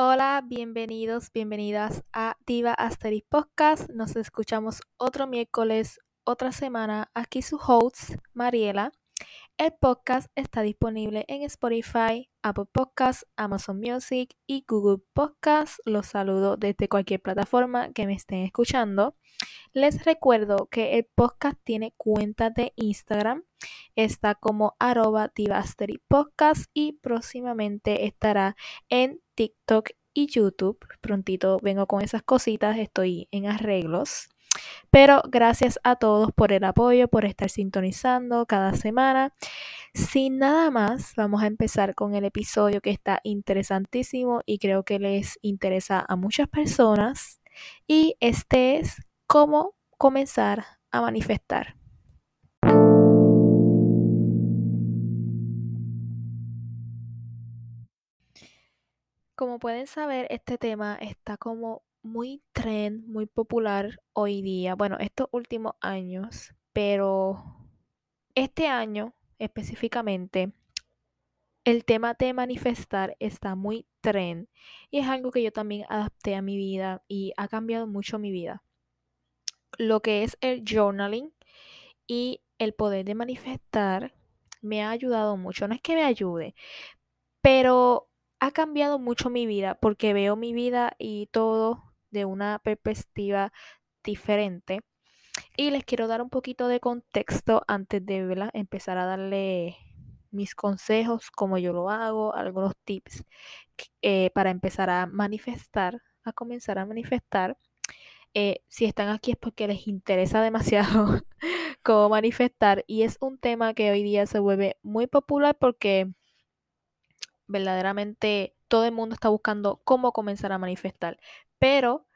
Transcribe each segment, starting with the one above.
Hola, bienvenidos, bienvenidas a Diva Asterix Podcast. Nos escuchamos otro miércoles, otra semana. Aquí su host, Mariela. El podcast está disponible en Spotify, Apple Podcasts, Amazon Music y Google Podcasts. Los saludo desde cualquier plataforma que me estén escuchando. Les recuerdo que el podcast tiene cuenta de Instagram. Está como arroba y próximamente estará en TikTok y YouTube. Prontito vengo con esas cositas, estoy en arreglos. Pero gracias a todos por el apoyo, por estar sintonizando cada semana. Sin nada más, vamos a empezar con el episodio que está interesantísimo y creo que les interesa a muchas personas. Y este es cómo comenzar a manifestar. Como pueden saber, este tema está como muy trend, muy popular hoy día, bueno, estos últimos años, pero este año específicamente, el tema de manifestar está muy trend y es algo que yo también adapté a mi vida y ha cambiado mucho mi vida. Lo que es el journaling y el poder de manifestar me ha ayudado mucho. No es que me ayude, pero ha cambiado mucho mi vida porque veo mi vida y todo de una perspectiva diferente. Y les quiero dar un poquito de contexto antes de empezar a darle mis consejos, como yo lo hago, algunos tips eh, para empezar a manifestar, a comenzar a manifestar. Eh, si están aquí es porque les interesa demasiado cómo manifestar y es un tema que hoy día se vuelve muy popular porque verdaderamente todo el mundo está buscando cómo comenzar a manifestar. Pero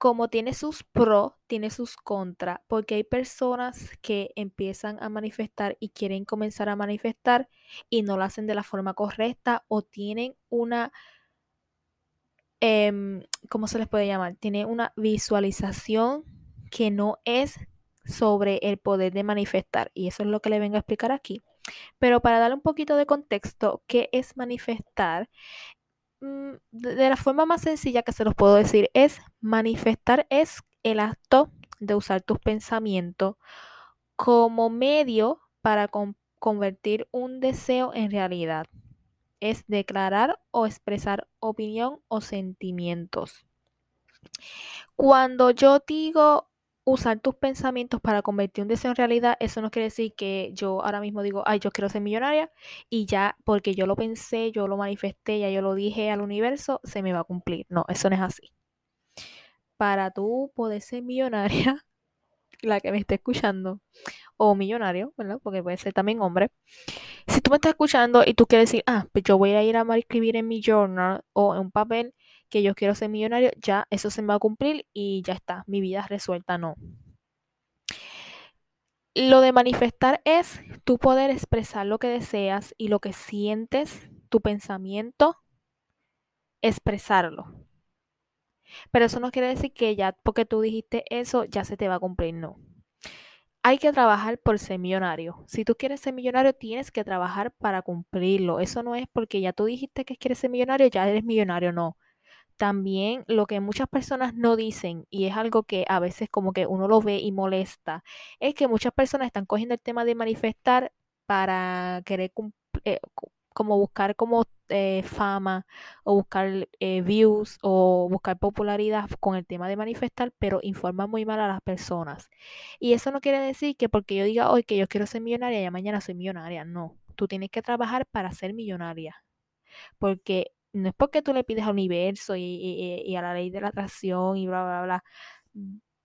como tiene sus pros, tiene sus contras, porque hay personas que empiezan a manifestar y quieren comenzar a manifestar y no lo hacen de la forma correcta o tienen una, em, ¿cómo se les puede llamar? Tienen una visualización que no es sobre el poder de manifestar y eso es lo que le vengo a explicar aquí. Pero para darle un poquito de contexto, ¿qué es manifestar? Mm, de la forma más sencilla que se los puedo decir es manifestar es el acto de usar tus pensamientos como medio para convertir un deseo en realidad. Es declarar o expresar opinión o sentimientos. Cuando yo digo usar tus pensamientos para convertir un deseo en realidad, eso no quiere decir que yo ahora mismo digo, ay, yo quiero ser millonaria y ya porque yo lo pensé, yo lo manifesté, ya yo lo dije al universo, se me va a cumplir. No, eso no es así. Para tú poder ser millonaria, la que me esté escuchando, o millonario, ¿verdad? Porque puede ser también hombre. Si tú me estás escuchando y tú quieres decir, ah, pues yo voy a ir a escribir en mi journal o en un papel que yo quiero ser millonario, ya eso se me va a cumplir y ya está, mi vida es resuelta, no. Lo de manifestar es tu poder expresar lo que deseas y lo que sientes, tu pensamiento, expresarlo. Pero eso no quiere decir que ya porque tú dijiste eso ya se te va a cumplir, no. Hay que trabajar por ser millonario. Si tú quieres ser millonario, tienes que trabajar para cumplirlo. Eso no es porque ya tú dijiste que quieres ser millonario, ya eres millonario, no también lo que muchas personas no dicen, y es algo que a veces como que uno lo ve y molesta, es que muchas personas están cogiendo el tema de manifestar para querer eh, como buscar como eh, fama o buscar eh, views o buscar popularidad con el tema de manifestar, pero informa muy mal a las personas. Y eso no quiere decir que porque yo diga hoy que yo quiero ser millonaria, ya mañana soy millonaria. No, tú tienes que trabajar para ser millonaria. Porque no es porque tú le pides al universo y, a la ley de la atracción y bla, bla, bla,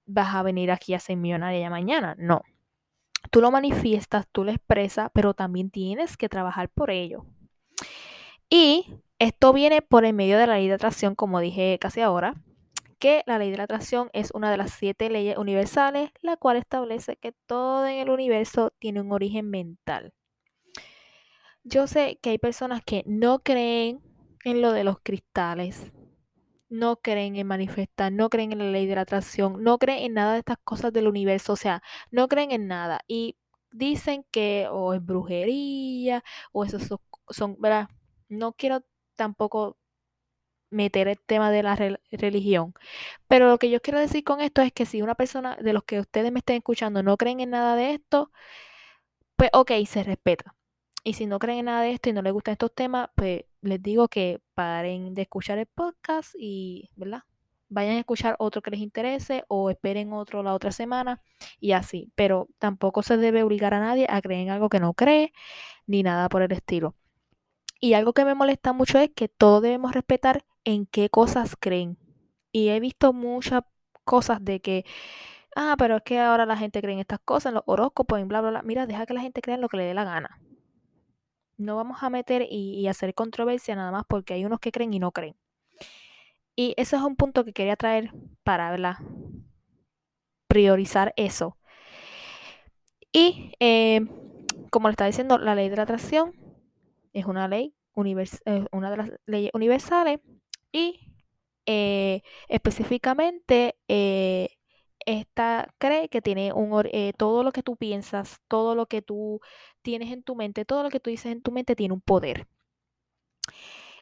vas a venir aquí a ser millonaria ya mañana. No. Tú lo manifiestas, tú lo expresas, pero también tienes que trabajar por ello. Y esto viene por el medio de la ley de atracción, como dije casi ahora, que la ley de la atracción es una de las siete leyes universales, la cual establece que todo en el universo tiene un origen mental. Yo sé que hay personas que no creen en lo de los cristales, no creen en manifestar, no creen en la ley de la atracción, no creen en nada de estas cosas del universo, o sea, no creen en nada. Y dicen que o es brujería o son, son ¿verdad? No quiero tampoco meter el tema de la religión. Pero lo que yo quiero decir con esto es que si una persona de los que ustedes me estén escuchando no creen en nada de esto, pues ok, se respeta. Y si no creen en nada de esto y no les gustan estos temas, pues les digo que paren de escuchar el podcast y, ¿verdad? Vayan a escuchar otro que les interese o esperen otro la otra semana y así. Pero tampoco se debe obligar a nadie a creer en algo que no cree ni nada por el estilo. Y algo que me molesta mucho es que todos debemos respetar en qué cosas creen. Y he visto muchas cosas de que, ah, pero es que ahora la gente cree en estas cosas, en los horóscopos, en bla, bla, bla. Mira, deja que la gente crea en lo que le dé la gana. No vamos a meter y, hacer controversia nada más porque hay unos que creen y no creen. Y ese es un punto que quería traer para ¿verdad? priorizar eso. Y eh, como le estaba diciendo, la ley de la atracción es una ley eh, una de las leyes universales y eh, específicamente esta cree que tiene un todo lo que tú piensas, todo lo que tú tienes en tu mente, todo lo que tú dices en tu mente tiene un poder.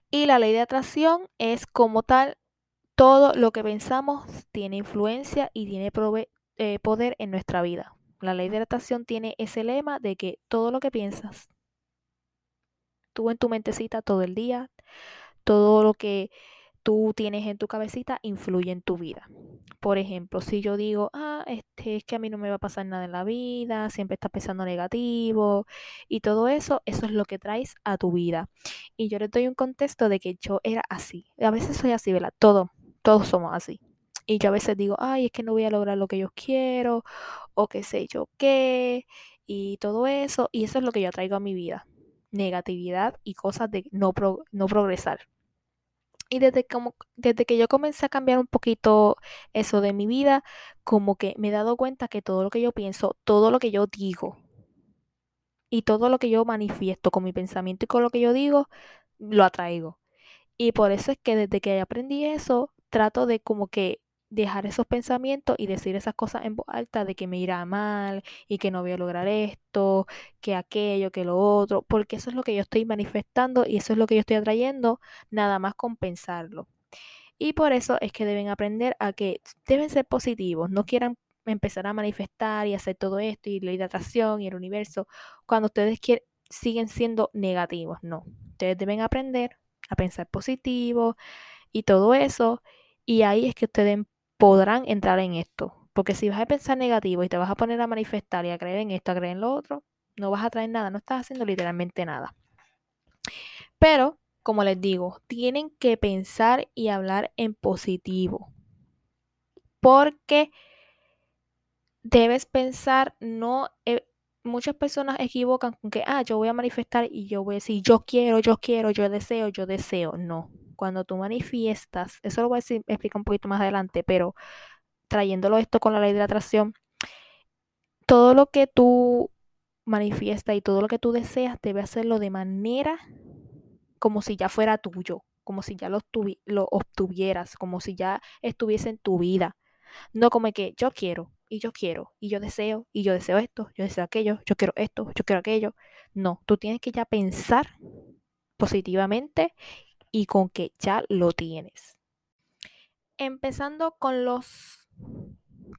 Y la ley de atracción es como tal, todo lo que pensamos tiene influencia y tiene poder en nuestra vida. La ley de atracción tiene ese lema de que todo lo que piensas, tú en tu mentecita todo el día, todo lo que tú tienes en tu cabecita influye en tu vida. Por ejemplo, si yo digo, ah, este es que a mí no me va a pasar nada en la vida, siempre estás pensando negativo y todo eso, eso es lo que traes a tu vida. Y yo le doy un contexto de que yo era así. A veces soy así, ¿verdad? Todo, todos somos así. Y yo a veces digo, ay, es que no voy a lograr lo que yo quiero, o qué sé yo qué, y todo eso. Y eso es lo que yo traigo a mi vida negatividad y cosas de no, no progresar. Y desde, como, desde que yo comencé a cambiar un poquito eso de mi vida, como que me he dado cuenta que todo lo que yo pienso, todo lo que yo digo y todo lo que yo manifiesto con mi pensamiento y con lo que yo digo, lo atraigo. Y por eso es que desde que aprendí eso, trato de como que dejar esos pensamientos y decir esas cosas en voz alta de que me irá mal y que no voy a lograr esto, que aquello, que lo otro, porque eso es lo que yo estoy manifestando y eso es lo que yo estoy atrayendo, nada más compensarlo. Y por eso es que deben aprender a que deben ser positivos, no quieran empezar a manifestar y hacer todo esto y la atracción y el universo cuando ustedes quieren, siguen siendo negativos, no. Ustedes deben aprender a pensar positivo y todo eso y ahí es que ustedes podrán entrar en esto. Porque si vas a pensar negativo y te vas a poner a manifestar y a creer en esto, a creer en lo otro, no vas a traer nada, no estás haciendo literalmente nada. Pero, como les digo, tienen que pensar y hablar en positivo. Porque debes pensar, no, eh, muchas personas equivocan con que, ah, yo voy a manifestar y yo voy a decir, yo quiero, yo quiero, yo deseo, yo deseo. No, cuando tú manifiestas, eso lo voy a explicar un poquito más adelante, pero trayéndolo esto con la ley de la atracción, todo lo que tú manifiestas y todo lo que tú deseas, debe hacerlo de manera como si ya fuera tuyo, como si ya lo, lo obtuvieras, como si ya estuviese en tu vida. No como que yo quiero, y yo quiero, y yo deseo, y yo deseo esto, yo deseo aquello, yo quiero esto, yo quiero aquello. No, tú tienes que ya pensar positivamente y con que ya lo tienes. Empezando con los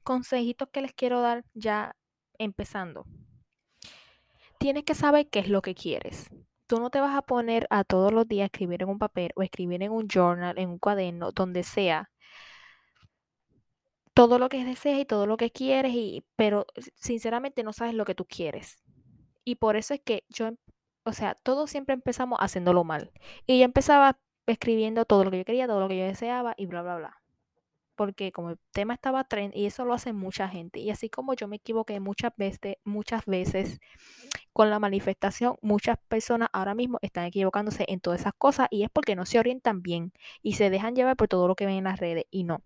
consejitos que les quiero dar ya empezando. Tienes que saber qué es lo que quieres. Tú no te vas a poner a todos los días a escribir en un papel o escribir en un journal, en un cuaderno, donde sea, todo lo que deseas y todo lo que quieres, y, pero sinceramente no sabes lo que tú quieres. Y por eso es que yo, o sea, todos siempre empezamos haciéndolo mal. Y yo empezaba escribiendo todo lo que yo quería, todo lo que yo deseaba y bla, bla, bla. Porque como el tema estaba trend y eso lo hace mucha gente. Y así como yo me equivoqué muchas veces, muchas veces con la manifestación, muchas personas ahora mismo están equivocándose en todas esas cosas y es porque no se orientan bien y se dejan llevar por todo lo que ven en las redes y no.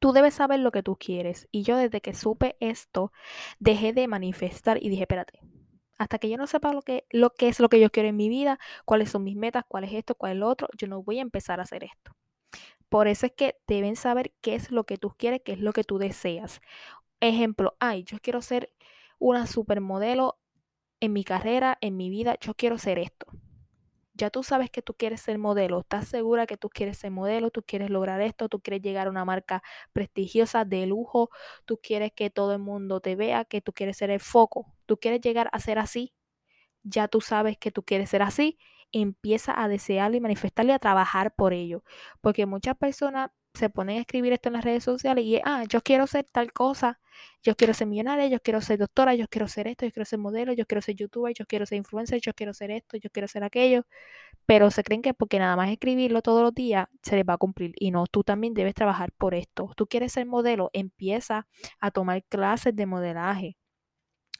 Tú debes saber lo que tú quieres. Y yo desde que supe esto, dejé de manifestar y dije, espérate, hasta que yo no sepa lo que, lo que es lo que yo quiero en mi vida, cuáles son mis metas, cuál es esto, cuál es lo otro, yo no voy a empezar a hacer esto. Por eso es que deben saber qué es lo que tú quieres, qué es lo que tú deseas. Ejemplo, ay, yo quiero ser una supermodelo en mi carrera, en mi vida, yo quiero ser esto. Ya tú sabes que tú quieres ser modelo, estás segura que tú quieres ser modelo, tú quieres lograr esto, tú quieres llegar a una marca prestigiosa de lujo, tú quieres que todo el mundo te vea, que tú quieres ser el foco, tú quieres llegar a ser así. Ya tú sabes que tú quieres ser así, empieza a desearlo y manifestarle a trabajar por ello, porque muchas personas se ponen a escribir esto en las redes sociales y, ah, yo quiero ser tal cosa, yo quiero ser millonaria, yo quiero ser doctora, yo quiero ser esto, yo quiero ser modelo, yo quiero ser youtuber, yo quiero ser influencer, yo quiero ser esto, yo quiero ser aquello, pero se creen que porque nada más escribirlo todos los días se les va a cumplir y no, tú también debes trabajar por esto. Tú quieres ser modelo, empieza a tomar clases de modelaje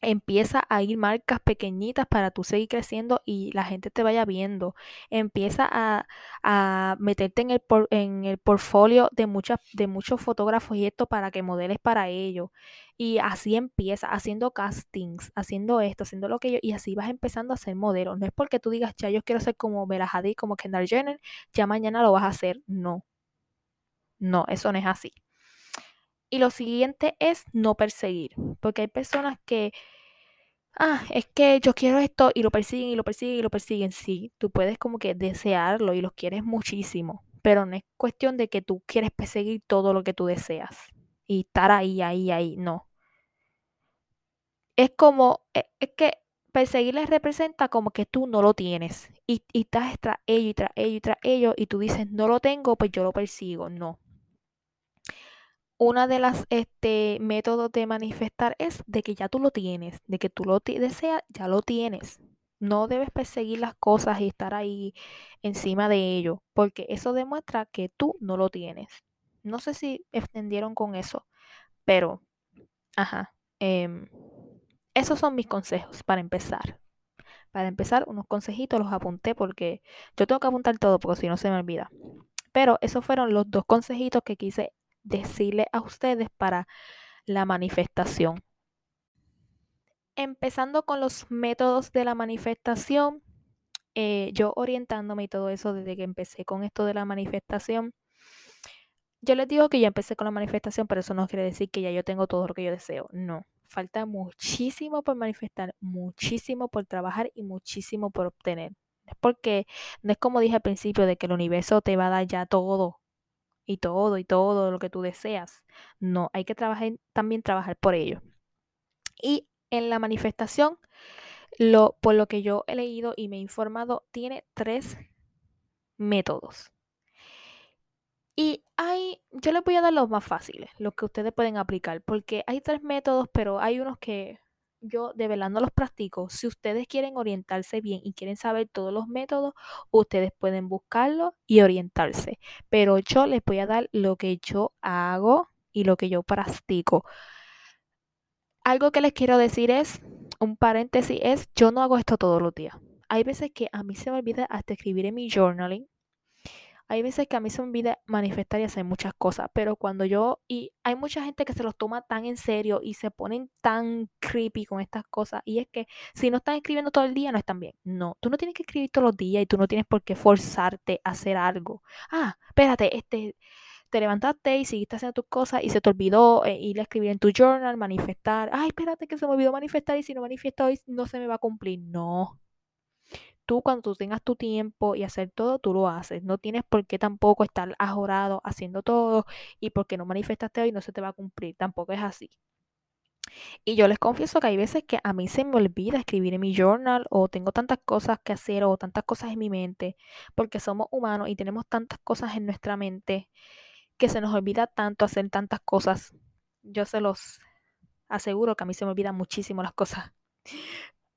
empieza a ir marcas pequeñitas para tú seguir creciendo y la gente te vaya viendo. Empieza a, a meterte en el, en el portfolio de, muchas, de muchos fotógrafos y esto para que modeles para ellos. Y así empieza, haciendo castings, haciendo esto, haciendo lo que yo, y así vas empezando a ser modelo. No es porque tú digas, ya yo quiero ser como Bella Hadid, como Kendall Jenner, ya mañana lo vas a hacer. No. No, eso no es así. Y lo siguiente es no perseguir, porque hay personas que, ah, es que yo quiero esto y lo persiguen y lo persiguen y lo persiguen. Sí, tú puedes como que desearlo y lo quieres muchísimo, pero no es cuestión de que tú quieres perseguir todo lo que tú deseas y estar ahí, ahí, ahí, no. Es como, e, es que perseguirles representa como que tú no lo tienes y, y estás tras ello y tras ello y tras ello y tú dices, no lo tengo, pues yo lo persigo. No, una de las este, métodos de manifestar es de que ya tú lo tienes, de que tú lo deseas, ya lo tienes. No debes perseguir las cosas y estar ahí encima de ello, porque eso demuestra que tú no lo tienes. No sé si extendieron con eso, pero, ajá, em, esos son mis consejos para empezar. Para empezar, unos consejitos los apunté porque yo tengo que apuntar todo porque si no se me olvida. Pero esos fueron los dos consejitos que quise decirle a ustedes para la manifestación. Empezando con los métodos de la manifestación, eh, yo orientándome y todo eso desde que empecé con esto de la manifestación, yo les digo que ya empecé con la manifestación, pero eso no quiere decir que ya yo tengo todo lo que yo deseo. No, falta muchísimo por manifestar, muchísimo por trabajar y muchísimo por obtener. Es porque no es como dije al principio de que el universo te va a dar ya todo y todo y todo lo que tú deseas. No, hay que trabajar, también trabajar por ello. Y en la manifestación, lo, por lo que yo he leído y me he informado, tiene tres métodos. Y hay, yo les voy a dar los más fáciles, los que ustedes pueden aplicar, porque hay tres métodos, pero hay unos que yo de verdad no los practico. Si ustedes quieren orientarse bien y quieren saber todos los métodos, ustedes pueden buscarlo y orientarse. Pero yo les voy a dar lo que yo hago y lo que yo practico. Algo que les quiero decir es, un paréntesis es, yo no hago esto todos los días. Hay veces que a mí se me olvida hasta escribir en mi journaling hay veces que a mí se me olvida manifestar y hacer muchas cosas, pero cuando yo, y hay mucha gente que se los toma tan en serio y se ponen tan creepy con estas cosas, y es que si no están escribiendo todo el día, no están bien. No, tú no tienes que escribir todos los días y tú no tienes por qué forzarte a hacer algo. Ah, espérate, este, te levantaste y seguiste haciendo tus cosas y se te olvidó eh, ir a escribir en tu journal, manifestar. Ay, espérate que se me olvidó manifestar y si no manifiesto hoy no se me va a cumplir. No, tú cuando tú tengas tu tiempo y hacer todo, tú lo haces. No tienes por qué tampoco estar ajorado haciendo todo y porque no manifestaste hoy no se te va a cumplir. Tampoco es así. Y yo les confieso que hay veces que a mí se me olvida escribir en mi journal o tengo tantas cosas que hacer o tantas cosas en mi mente, porque somos humanos y tenemos tantas cosas en nuestra mente que se nos olvida tanto hacer tantas cosas. Yo se los aseguro que a mí se me olvidan muchísimo las cosas.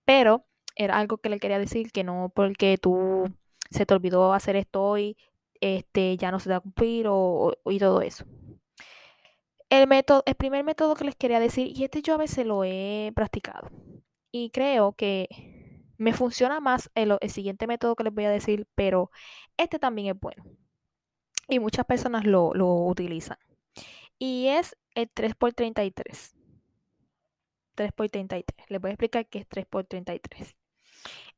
Pero era algo que le quería decir, que no porque tú se te olvidó hacer esto hoy, este, ya no se te va a cumplir o, y todo eso. El, método, el primer método que les quería decir, y este yo a veces lo he practicado, y creo que me funciona más el, el siguiente método que les voy a decir, pero este también es bueno. Y muchas personas lo, lo utilizan. Y es el 3x33. 3x33. Les voy a explicar qué es 3x33.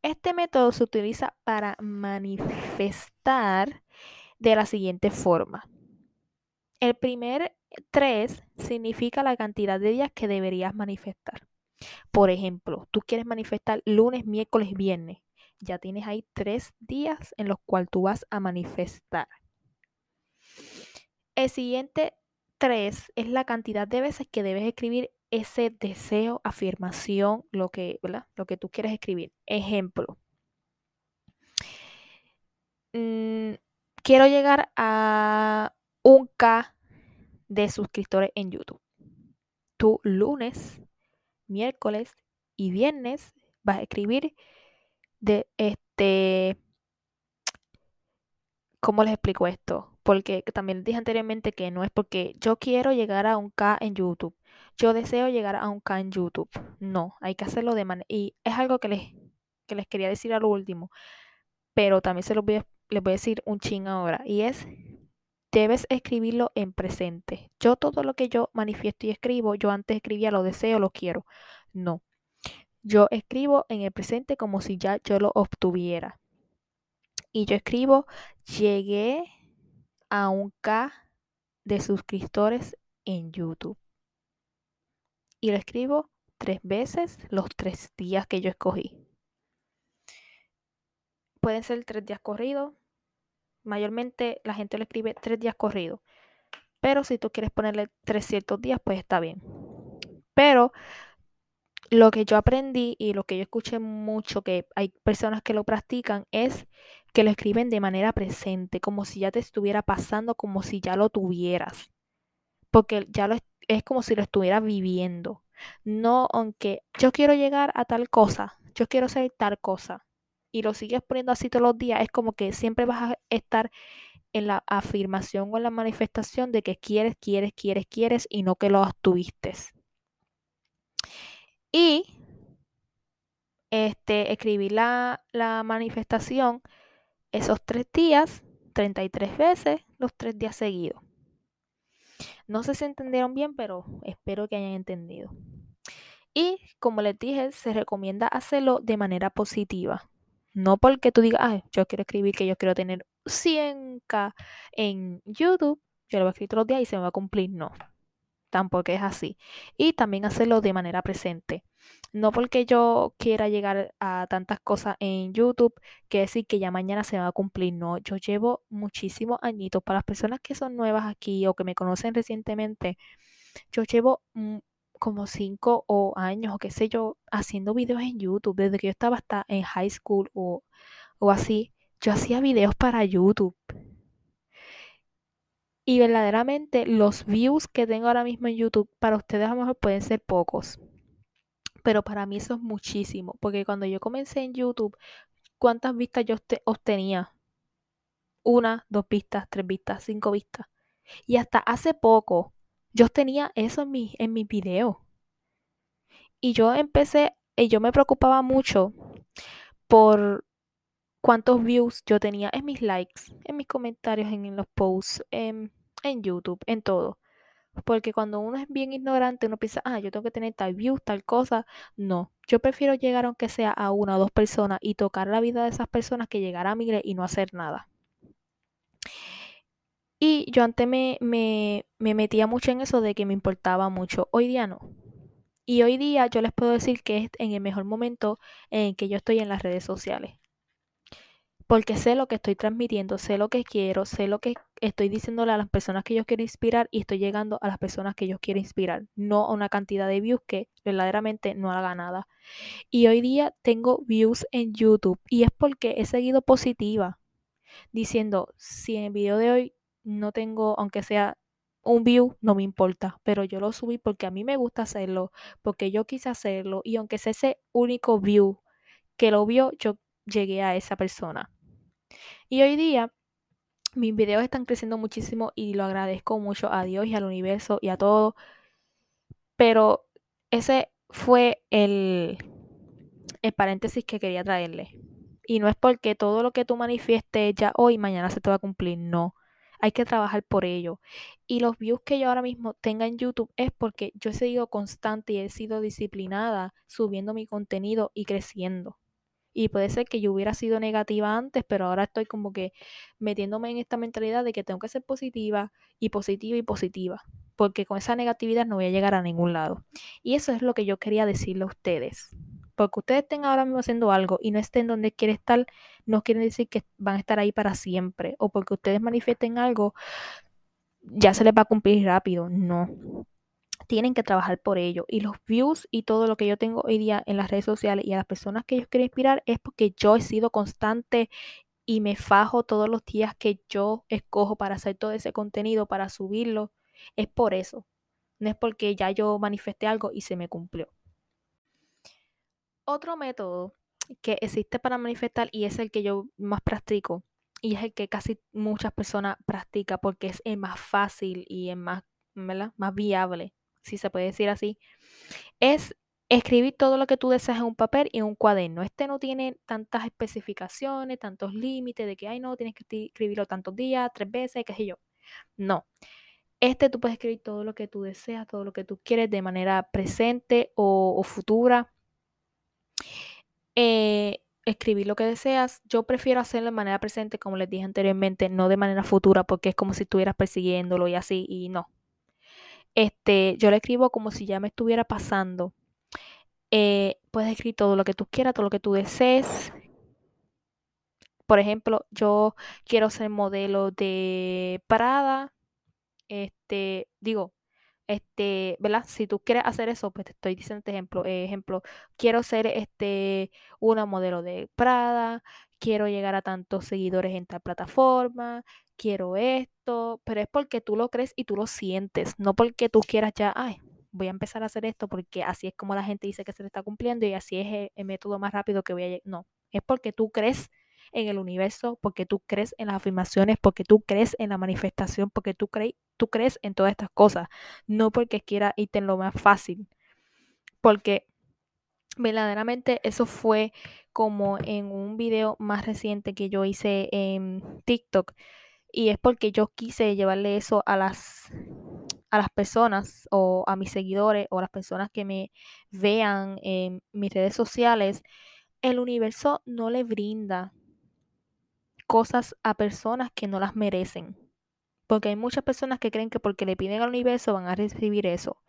Este método se utiliza para manifestar de la siguiente forma. El primer 3 significa la cantidad de días que deberías manifestar. Por ejemplo, tú quieres manifestar lunes, miércoles, viernes. Ya tienes ahí tres días en los cuales tú vas a manifestar. El siguiente tres es la cantidad de veces que debes escribir ese deseo, afirmación, lo que, Lo que tú quieres escribir. Ejemplo. Mm, quiero llegar a un K de suscriptores en YouTube. Tú lunes, miércoles y viernes vas a escribir de este ¿Cómo les explico esto? Porque también dije anteriormente que no es porque yo quiero llegar a un K en YouTube. Yo deseo llegar a un en YouTube. No, hay que hacerlo de manera... Y es algo que les, que les quería decir a lo último. Pero también se los voy a, les voy a decir un ching ahora. Y es, debes escribirlo en presente. Yo todo lo que yo manifiesto y escribo, yo antes escribía lo deseo, lo quiero. No. Yo escribo en el presente como si ya yo lo obtuviera y yo escribo, llegué a un K de suscriptores en YouTube. Y lo escribo tres veces los tres días que yo escogí. Pueden ser tres días corridos. Mayormente la gente lo escribe tres días corridos. Pero si tú quieres ponerle tres ciertos días, pues está bien. Pero lo que yo aprendí y lo que yo escuché mucho que hay personas que lo practican es que lo escriben de manera presente, como si ya te estuviera pasando, como si ya lo tuvieras. Porque ya lo es como si lo estuvieras viviendo. No, aunque yo quiero llegar a tal cosa, yo quiero ser tal cosa, y lo sigues poniendo así todos los días, es como que siempre vas a estar en la afirmación o en la manifestación de que quieres, quieres, quieres, quieres y no que lo obtuviste. Y este, escribir la, la manifestación esos tres días, 33 veces, los tres días seguidos. No sé si entendieron bien, pero espero que hayan entendido. Y como les dije, se recomienda hacerlo de manera positiva. No porque tú digas, ah, yo quiero escribir que yo quiero tener 100k en YouTube, yo lo voy a escribir todos los días y se me va a cumplir. No, tampoco es así. Y también hacerlo de manera presente. No porque yo quiera llegar a tantas cosas en YouTube, que decir que ya mañana se va a cumplir. No, yo llevo muchísimos añitos. Para las personas que son nuevas aquí o que me conocen recientemente, yo llevo mm, como cinco o años o qué sé yo haciendo videos en YouTube. Desde que yo estaba hasta en high school o, o así, yo hacía videos para YouTube. Y verdaderamente los views que tengo ahora mismo en YouTube para ustedes a lo mejor pueden ser pocos. Pero para mí eso es muchísimo. Porque cuando yo comencé en YouTube, ¿cuántas vistas yo obtenía? Una, dos vistas, tres vistas, cinco vistas. Y hasta hace poco yo tenía eso en mi, en mis videos. Y yo empecé, y yo me preocupaba mucho por cuántos views yo tenía en mis likes, en mis comentarios, en los posts, en, en YouTube, en todo. Porque cuando uno es bien ignorante, uno piensa, ah, yo tengo que tener tal views, tal cosa. No, yo prefiero llegar aunque sea a una o dos personas y tocar la vida de esas personas que llegar a miles y no hacer nada. Y yo antes me, me, me metía mucho en eso de que me importaba mucho. Hoy día no. Y hoy día yo les puedo decir que es en el mejor momento en que yo estoy en las redes sociales porque sé lo que estoy transmitiendo, sé lo que quiero, sé lo que estoy diciéndole a las personas que yo quiero inspirar y estoy llegando a las personas que yo quiero inspirar, no a una cantidad de views que verdaderamente no haga nada. Y hoy día tengo views en YouTube y es porque he seguido positiva, diciendo, si en el video de hoy no tengo, aunque sea un view, no me importa, pero yo lo subí porque a mí me gusta hacerlo, porque yo quise hacerlo y aunque sea ese único view que lo vio, yo llegué a esa persona. Y hoy día mis videos están creciendo muchísimo y lo agradezco mucho a Dios y al universo y a todo. Pero ese fue el, el paréntesis que quería traerle. Y no es porque todo lo que tú manifiestes ya hoy, mañana se te va a cumplir. No. Hay que trabajar por ello. Y los views que yo ahora mismo tenga en YouTube es porque yo he sido constante y he sido disciplinada subiendo mi contenido y creciendo. Y puede ser que yo hubiera sido negativa antes, pero ahora estoy como que metiéndome en esta mentalidad de que tengo que ser positiva y positiva y positiva. porque con esa negatividad no voy a llegar a ningún lado. Y eso es lo que yo quería decirle a ustedes. Porque ustedes estén ahora mismo haciendo algo y no estén donde quieren estar, no quiere decir que van a estar ahí para siempre. O porque ustedes manifiesten algo, ya se les va a cumplir rápido. No. Tienen que trabajar por ello. Y los views y todo lo que yo tengo hoy día en las redes sociales y a las personas que yo quiero inspirar es porque yo he sido constante y me fajo todos los días que yo escojo para hacer todo ese contenido, para subirlo. Es por eso. No es porque ya yo manifesté algo y se me cumplió. Otro método que existe para manifestar y es el que yo más practico y es el que casi muchas personas practican porque es el más fácil y es más, más viable, si se puede decir así, es escribir todo lo que tú deseas en un papel y en un cuaderno. Este no tiene tantas especificaciones, tantos límites de que, ay, no, tienes que escribirlo tantos días, tres veces, qué sé yo. No. Este tú puedes escribir todo lo que tú deseas, todo lo que tú quieres de manera presente o, futura. Eh, escribir lo que deseas. Yo prefiero hacerlo de manera presente, como les dije anteriormente, no de manera futura, porque es como si estuvieras persiguiéndolo y así, y no. Este, yo lo escribo como si ya me estuviera pasando. Eh, puedes escribir todo lo que tú quieras, todo lo que tú desees. Por ejemplo, yo quiero ser modelo de Prada. Este, digo, este, ¿verdad? Si tú quieres hacer eso, pues te estoy diciendo este ejemplo, eh, ejemplo, quiero ser este una modelo de Prada, quiero llegar a tantos seguidores en tal plataforma, quiero esto, pero es porque tú lo crees y tú lo sientes, no porque tú quieras ya, ay, voy a empezar a hacer esto porque así es como la gente dice que se le está cumpliendo y así es el, método más rápido que voy a llegar. No, es porque tú crees en el universo, porque tú crees en las afirmaciones, porque tú crees en la manifestación, porque tú, tú crees en todas estas cosas, no porque quiera irte en lo más fácil, porque verdaderamente eso fue como en un video más reciente que yo hice en TikTok y es porque yo quise llevarle eso a las a las personas o a mis seguidores o a las personas que me vean en mis redes sociales, el universo no le brinda cosas a personas que no las merecen. Porque hay muchas personas que creen que porque le piden al universo van a recibir eso.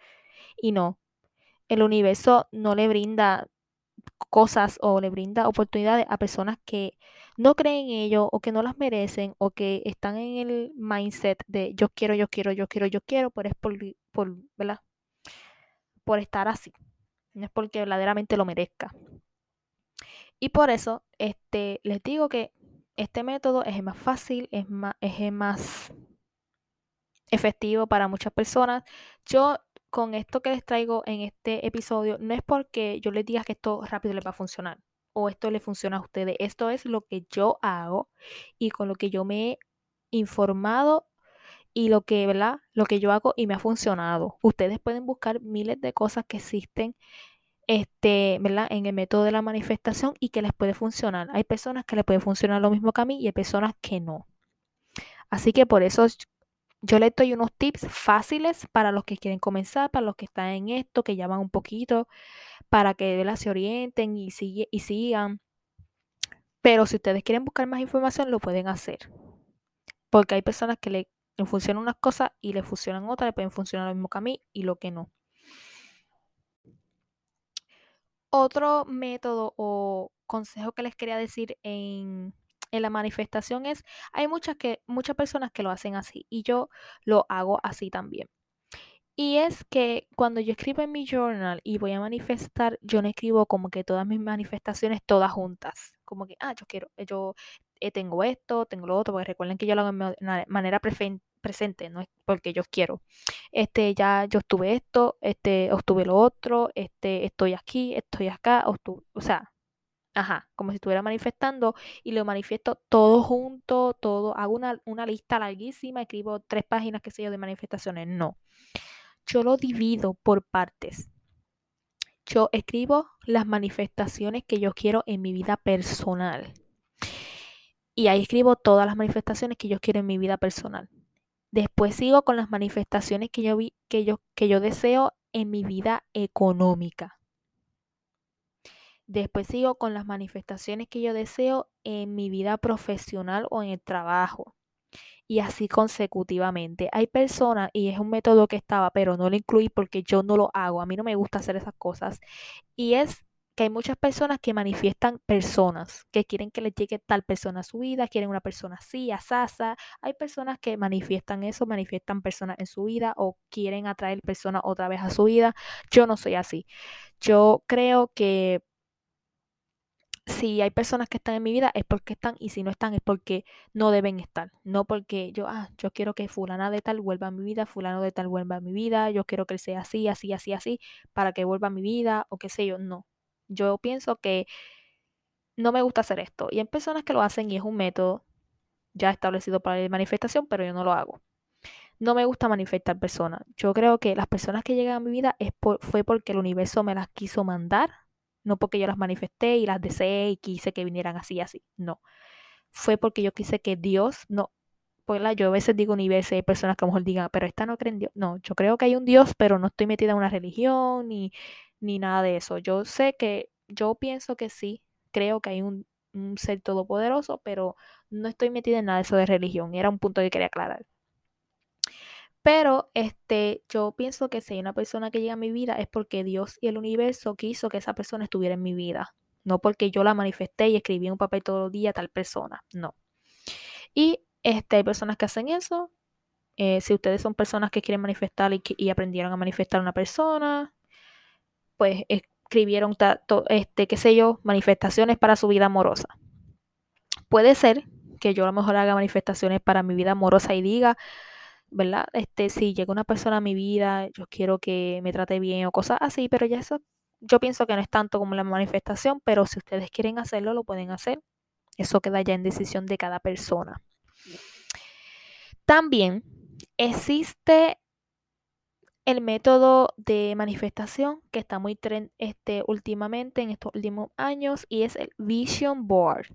Y no. El universo no le brinda cosas o le brinda oportunidades a personas que no creen en ello o que no las merecen o que están en el mindset de yo quiero, yo quiero, yo quiero, yo quiero, pero es por, por, ¿verdad? por estar así. No es porque verdaderamente lo merezca. Y por eso este, les digo que este método es más fácil, es más, es más efectivo para muchas personas. Yo con esto que les traigo en este episodio no es porque yo les diga que esto rápido les va a funcionar o esto le funciona a ustedes. Esto es lo que yo hago y con lo que yo me he informado y lo que, ¿verdad? Lo que yo hago y me ha funcionado. Ustedes pueden buscar miles de cosas que existen este, ¿verdad? En el método de la manifestación y que les puede funcionar. Hay personas que les puede funcionar lo mismo que a mí y hay personas que no. Así que por eso yo les doy unos tips fáciles para los que quieren comenzar, para los que están en esto, que llaman un poquito, para que ¿verdad? se orienten y, y sigan. Pero si ustedes quieren buscar más información, lo pueden hacer. Porque hay personas que le, le funcionan unas cosas y le funcionan otras, le pueden funcionar lo mismo que a mí y lo que no. Otro método o consejo que les quería decir en, la manifestación es, hay muchas, que, muchas personas que lo hacen así y yo lo hago así también. Y es que cuando yo escribo en mi journal y voy a manifestar, yo no escribo como que todas mis manifestaciones todas juntas. Como que, ah, yo quiero, yo eh, tengo esto, tengo lo otro, porque recuerden que yo lo hago de manera presente, no es porque yo quiero. Este, ya yo estuve esto, este, obtuve lo otro, este, estoy aquí, estoy acá, o sea, ajá, como si estuviera manifestando y lo manifiesto todo junto, todo, hago una, una lista larguísima, escribo tres páginas, que sé yo, de manifestaciones. No. Yo lo divido por partes. Yo escribo las manifestaciones que yo quiero en mi vida personal. Y ahí escribo todas las manifestaciones que yo quiero en mi vida personal. Después sigo con las manifestaciones que yo, vi, que yo, que yo deseo en mi vida económica. Después sigo con las manifestaciones que yo deseo en mi vida profesional o en el trabajo. y así consecutivamente. Hay personas, y es un método que estaba, pero no lo incluí porque yo no lo hago, a mí no me gusta hacer esas cosas, y es que hay muchas personas que manifiestan personas, que quieren que les llegue tal persona a su vida, quieren una persona así, asasa. Hay personas que manifiestan eso, manifiestan personas en su vida o quieren atraer personas otra vez a su vida. Yo no soy así. Yo creo que si hay personas que están en mi vida es porque están y si no están es porque no deben estar. No porque yo, ah, yo quiero que fulana de tal vuelva a mi vida, fulano de tal vuelva a mi vida, yo quiero que él sea así, así, así, así, para que vuelva a mi vida o qué sé yo. No. Yo pienso que no me gusta hacer esto. Y hay personas que lo hacen y es un método ya establecido para la manifestación, pero yo no lo hago. No me gusta manifestar personas. Yo creo que las personas que llegan a mi vida es fue porque el universo me las quiso mandar no porque yo las manifesté y las deseé y quise que vinieran así, así. No. Fue porque yo quise que Dios, no, pues la, yo a veces digo universo hay personas que a lo mejor digan, pero esta no cree en Dios. No, yo creo que hay un Dios, pero no estoy metida en una religión ni, ni nada de eso. Yo sé que, yo pienso que sí, creo que hay un, ser todopoderoso, pero no estoy metida en nada de eso de religión. Era un punto que quería aclarar. Pero este, yo pienso que si hay una persona que llega a mi vida es porque Dios y el universo quiso que esa persona estuviera en mi vida. No porque yo la manifesté y escribí un papel todos los días tal persona. No. Y este, hay personas que hacen eso. Eh, si ustedes son personas que quieren manifestar y, aprendieron a manifestar a una persona, pues escribieron, este, qué sé yo, manifestaciones para su vida amorosa. Puede ser que yo a lo mejor haga manifestaciones para mi vida amorosa y diga, ¿verdad? Este, si llega una persona a mi vida, yo quiero que me trate bien o cosas así, pero ya eso yo pienso que no es tanto como la manifestación, pero si ustedes quieren hacerlo, lo pueden hacer. Eso queda ya en decisión de cada persona. También existe el método de manifestación que está muy trend este, últimamente en estos últimos años y es el Vision Board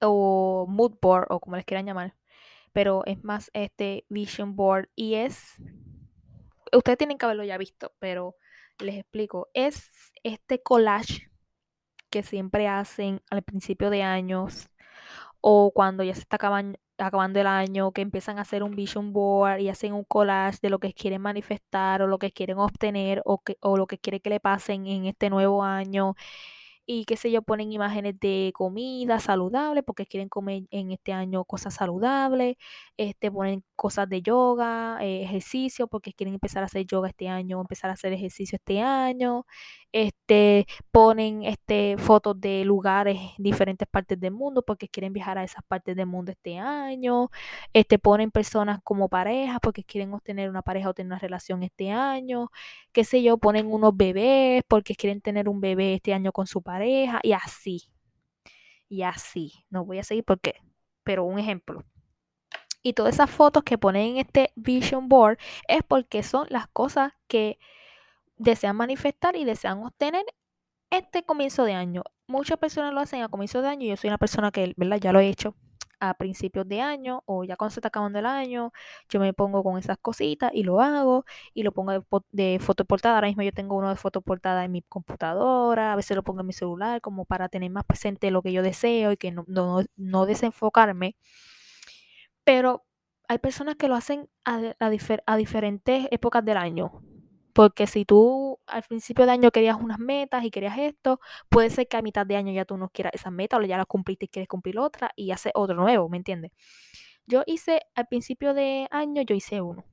o Mood Board o como les quieran llamar pero es más este vision board y es, ustedes tienen que haberlo ya visto, pero les explico, es este collage que siempre hacen al principio de años o cuando ya se está acabando el año, que empiezan a hacer un vision board y hacen un collage de lo que quieren manifestar o lo que quieren obtener o, que, o lo que quieren que le pasen en este nuevo año. Y qué sé yo, ponen imágenes de comida saludable porque quieren comer en este año cosas saludables, este, ponen cosas de yoga, eh, ejercicio porque quieren empezar a hacer yoga este año, empezar a hacer ejercicio este año, este, ponen este, fotos de lugares en diferentes partes del mundo porque quieren viajar a esas partes del mundo este año, este, ponen personas como pareja porque quieren obtener una pareja o tener una relación este año, qué sé yo, ponen unos bebés porque quieren tener un bebé este año con su pareja y así. Y así. No voy a seguir porque, pero un ejemplo. Y todas esas fotos que ponen en este vision board es porque son las cosas que desean manifestar y desean obtener este comienzo de año. Muchas personas lo hacen a comienzo de año. Yo soy una persona que, ¿verdad? Ya lo he hecho a principios de año o ya cuando se está acabando el año, yo me pongo con esas cositas y lo hago y lo pongo de, de foto portada. Ahora mismo yo tengo uno de foto portada en mi computadora, a veces lo pongo en mi celular como para tener más presente lo que yo deseo y que no, no, no desenfocarme. Pero hay personas que lo hacen a, diferentes épocas del año. Porque si tú al principio de año querías unas metas y querías esto, puede ser que a mitad de año ya tú no quieras esas metas o ya las cumpliste y quieres cumplir otra y hacer otro nuevo, ¿me entiendes? Yo hice al principio de año, yo hice uno.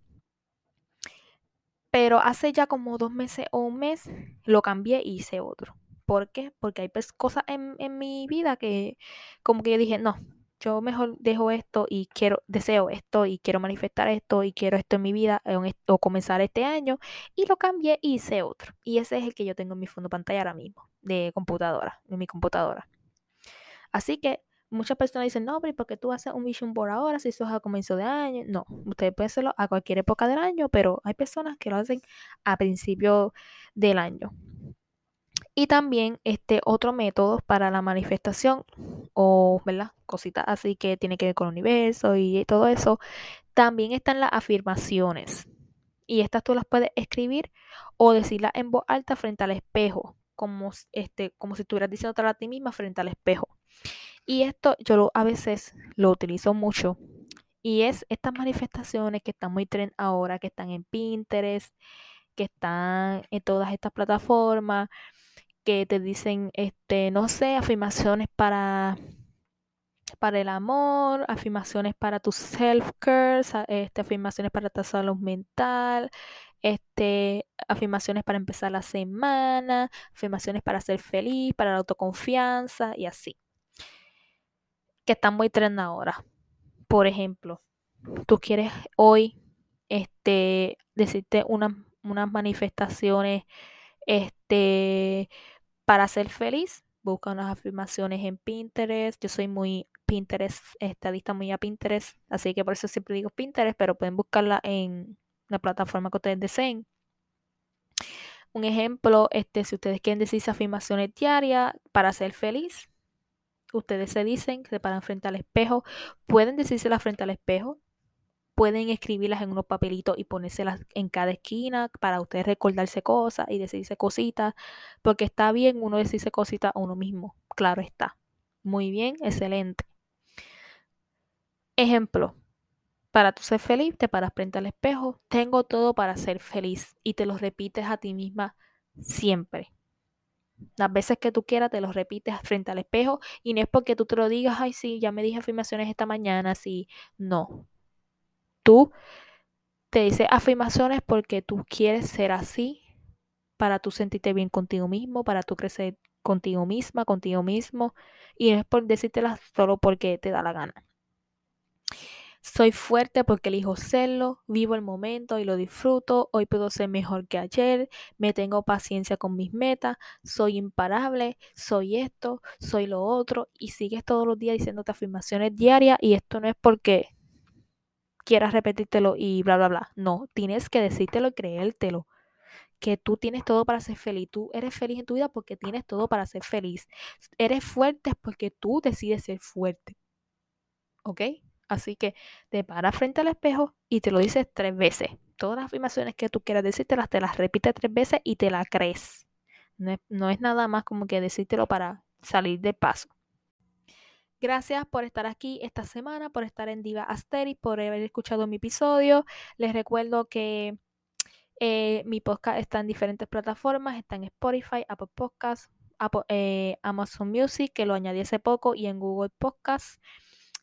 Pero hace ya como dos meses o un mes lo cambié y hice otro. ¿Por qué? Porque hay pues cosas en, en mi vida que como que yo dije, no, yo mejor dejo esto y quiero, deseo esto y quiero manifestar esto y quiero esto en mi vida o comenzar este año y lo cambié y hice otro. Y ese es el que yo tengo en mi fondo pantalla ahora mismo, de computadora, de mi computadora. Así que muchas personas dicen, no, pero ¿por qué tú haces un vision board ahora si eso es a comienzo de año? No, ustedes pueden hacerlo a cualquier época del año, pero hay personas que lo hacen a principio del año. Y también este otro método para la manifestación o, ¿verdad? Cositas así que tiene que ver con el universo y todo eso. También están las afirmaciones. Y estas tú las puedes escribir o decirlas en voz alta frente al espejo, como, este, como si estuvieras diciendo a ti misma frente al espejo. Y esto yo lo, a veces lo utilizo mucho. Y es estas manifestaciones que están muy trend ahora, que están en Pinterest, que están en todas estas plataformas, que te dicen, este, no sé, afirmaciones para para el amor, afirmaciones para tu self-care, este, afirmaciones para tu salud mental, este, afirmaciones para empezar la semana, afirmaciones para ser feliz, para la autoconfianza y así. Que están muy trend ahora. Por ejemplo, tú quieres hoy este, decirte unas manifestaciones este, para ser feliz. Busca unas afirmaciones en Pinterest. Yo soy muy Pinterest, estadista muy a Pinterest, así que por eso siempre digo Pinterest, pero pueden buscarla en la plataforma que ustedes deseen. Un ejemplo, este, si ustedes quieren decir afirmaciones diarias para ser feliz, ustedes se dicen, se paran frente al espejo, pueden decírselas frente al espejo, pueden escribirlas en unos papelitos y ponérselas en cada esquina para ustedes recordarse cosas y decirse cositas, porque está bien uno decirse cositas a uno mismo, claro está. Muy bien, excelente. Ejemplo, para tú ser feliz, te paras frente al espejo, tengo todo para ser feliz y te lo repites a ti misma siempre. Las veces que tú quieras te lo repites frente al espejo y no es porque tú te lo digas, ay sí, ya me dije afirmaciones esta mañana, sí, no. Tú te dices afirmaciones porque tú quieres ser así, para tú sentirte bien contigo mismo, para tú crecer contigo misma, contigo mismo, y no es por decírtelas solo porque te da la gana. Soy fuerte porque elijo serlo, vivo el momento y lo disfruto, hoy puedo ser mejor que ayer, me tengo paciencia con mis metas, soy imparable, soy esto, soy lo otro, y sigues todos los días diciéndote afirmaciones diarias y esto no es porque quieras repetírtelo y bla, bla, bla. No, tienes que decírtelo y creértelo. Que tú tienes todo para ser feliz. Tú eres feliz en tu vida porque tienes todo para ser feliz. Eres fuerte porque tú decides ser fuerte. ¿Ok? Así que te paras frente al espejo y te lo dices tres veces. Todas las afirmaciones que tú quieras decírtelas, te las repites tres veces y te la crees. No es, nada más como que decírtelo para salir de paso. Gracias por estar aquí esta semana, por estar en Diva Asteris, por haber escuchado mi episodio. Les recuerdo que eh, mi podcast está en diferentes plataformas, está en Spotify, Apple Podcasts, eh, Amazon Music, que lo añadí hace poco, y en Google Podcasts.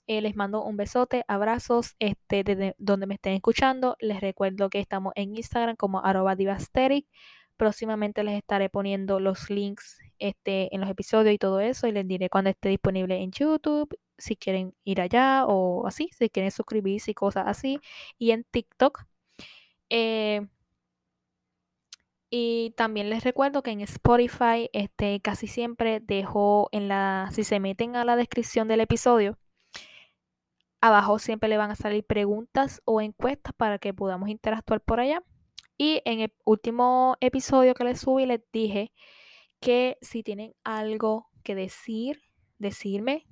Eh, les mando un besote, abrazos, este, desde donde me estén escuchando. Les recuerdo que estamos en Instagram como arroba divasteric. Próximamente les estaré poniendo los links este, en los episodios y todo eso. Y les diré cuando esté disponible en YouTube, si quieren ir allá o así, si quieren suscribirse y cosas así. Y en TikTok. Eh, y también les recuerdo que en Spotify este, casi siempre dejo en la, si se meten a la descripción del episodio, Abajo siempre le van a salir preguntas o encuestas para que podamos interactuar por allá. Y en el último episodio que les subí les dije que si tienen algo que decir, decirme,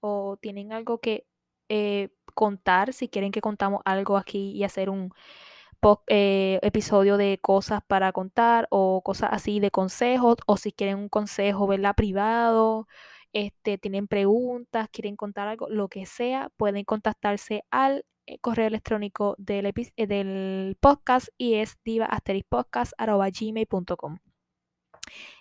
o tienen algo que eh, contar, si quieren que contamos algo aquí y hacer un eh, episodio de cosas para contar o cosas así de consejos, o si quieren un consejo, ¿verdad? Privado este, tienen preguntas, quieren contar algo, lo que sea, pueden contactarse al eh, correo electrónico del, podcast y es divaasterispodcast.gmail.com.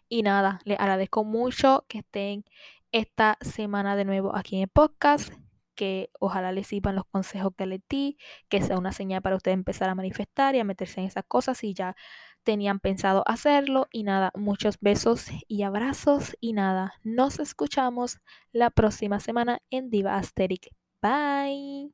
Y nada, les agradezco mucho que estén esta semana de nuevo aquí en el podcast que ojalá les sirvan los consejos que les di, que sea una señal para ustedes empezar a manifestar y a meterse en esas cosas y ya tenían pensado hacerlo. Y nada, muchos besos y abrazos. Y nada, nos escuchamos la próxima semana en Diva Asteric. Bye.